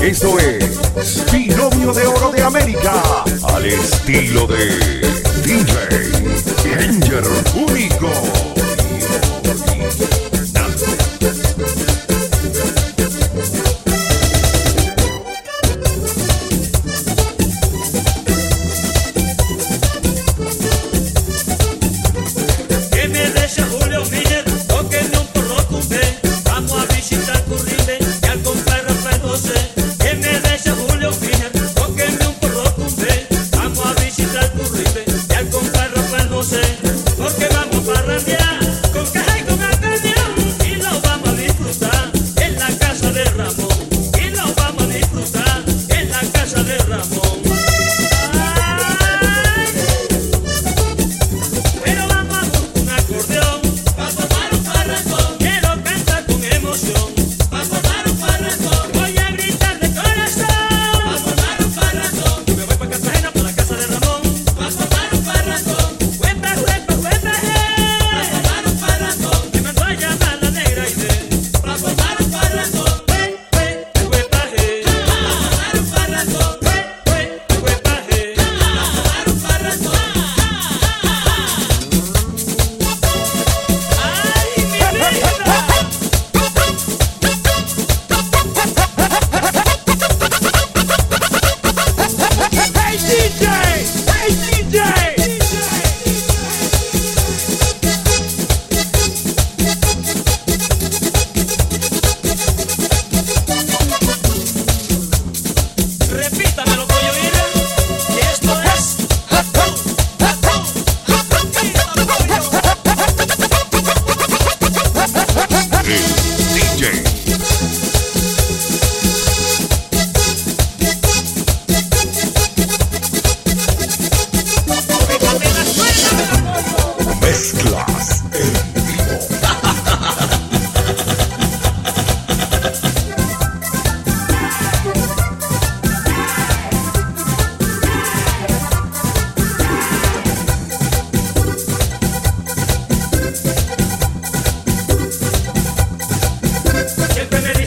Esto es Binomio de Oro de América al estilo de DJ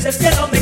es que no me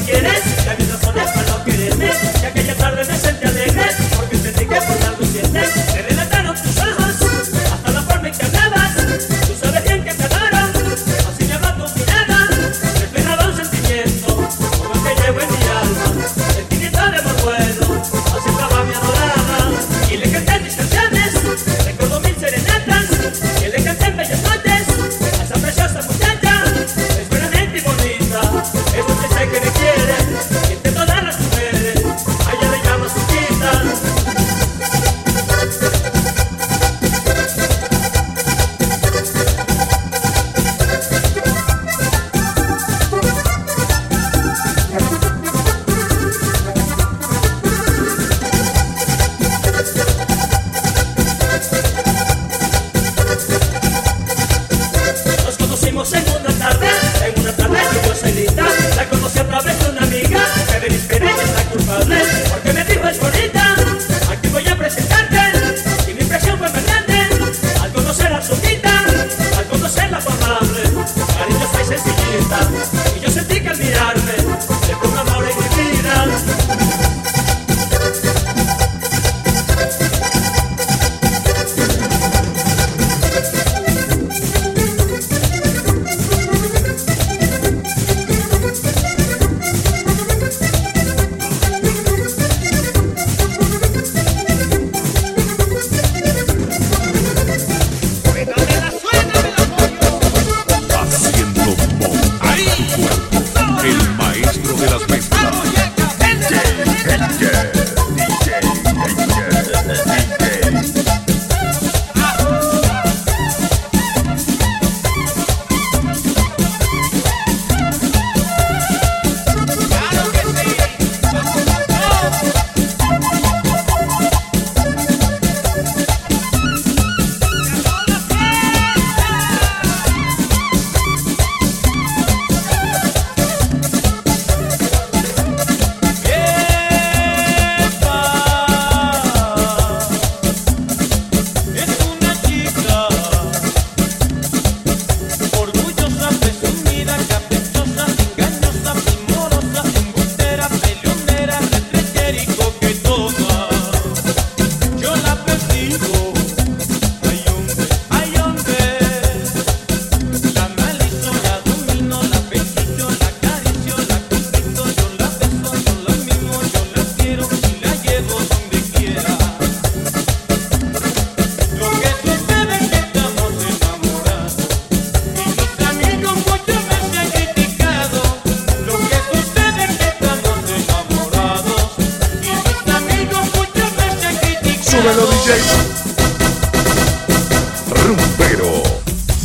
Rumbero,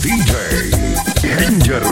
DJ, Ranger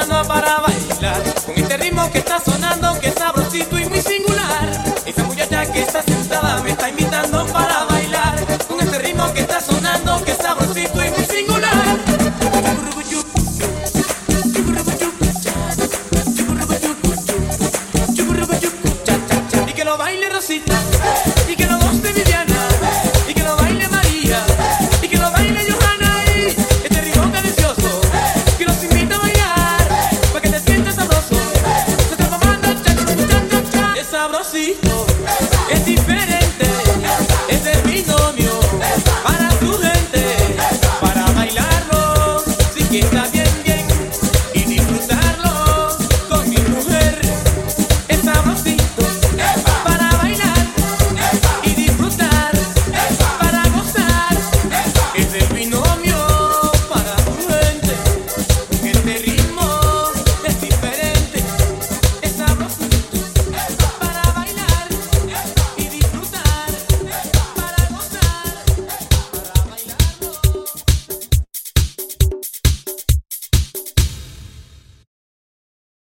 Esa muchacha que